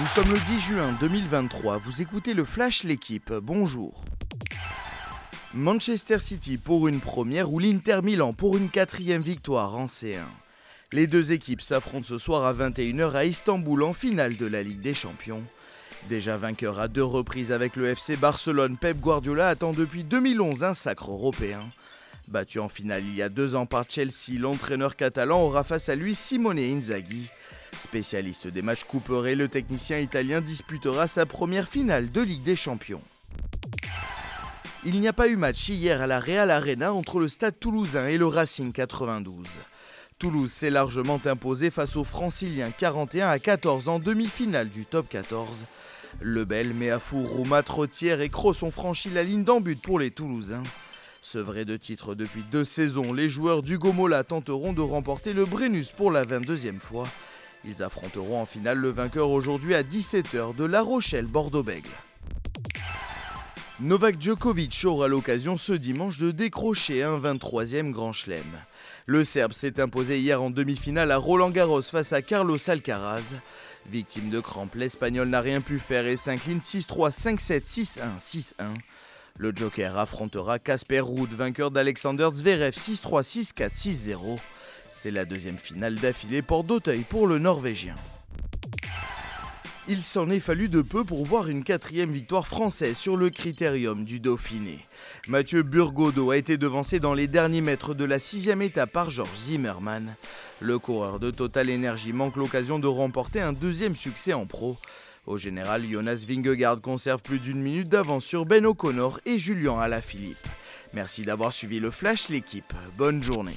Nous sommes le 10 juin 2023, vous écoutez le Flash L'équipe, bonjour. Manchester City pour une première ou l'Inter Milan pour une quatrième victoire en C1. Les deux équipes s'affrontent ce soir à 21h à Istanbul en finale de la Ligue des Champions. Déjà vainqueur à deux reprises avec le FC Barcelone, Pep Guardiola attend depuis 2011 un sacre européen. Battu en finale il y a deux ans par Chelsea, l'entraîneur catalan aura face à lui Simone Inzaghi. Spécialiste des matchs couperés, le technicien italien disputera sa première finale de Ligue des Champions. Il n'y a pas eu match hier à la Real Arena entre le Stade toulousain et le Racing 92. Toulouse s'est largement imposé face aux Franciliens 41 à 14 en demi-finale du top 14. Lebel, Méafour, Rouma, Trottière et Cross ont franchi la ligne d'en but pour les Toulousains. Ce vrai de titre depuis deux saisons, les joueurs du Gomola tenteront de remporter le Brennus pour la 22e fois. Ils affronteront en finale le vainqueur aujourd'hui à 17h de La Rochelle-Bordeaux-Bègle. Novak Djokovic aura l'occasion ce dimanche de décrocher un 23e Grand Chelem. Le Serbe s'est imposé hier en demi-finale à Roland Garros face à Carlos Alcaraz. Victime de crampes, l'Espagnol n'a rien pu faire et s'incline 6-3, 5-7, 6-1, 6-1. Le Joker affrontera Casper Ruud, vainqueur d'Alexander Zverev 6-3, 6-4, 6-0. C'est la deuxième finale d'affilée pour d'Auteuil pour le Norvégien. Il s'en est fallu de peu pour voir une quatrième victoire française sur le critérium du Dauphiné. Mathieu Burgodeau a été devancé dans les derniers mètres de la sixième étape par Georges Zimmermann. Le coureur de Total Energy manque l'occasion de remporter un deuxième succès en pro. Au général, Jonas Vingegaard conserve plus d'une minute d'avance sur Ben O'Connor et Julien Alaphilippe. Merci d'avoir suivi le Flash l'équipe. Bonne journée.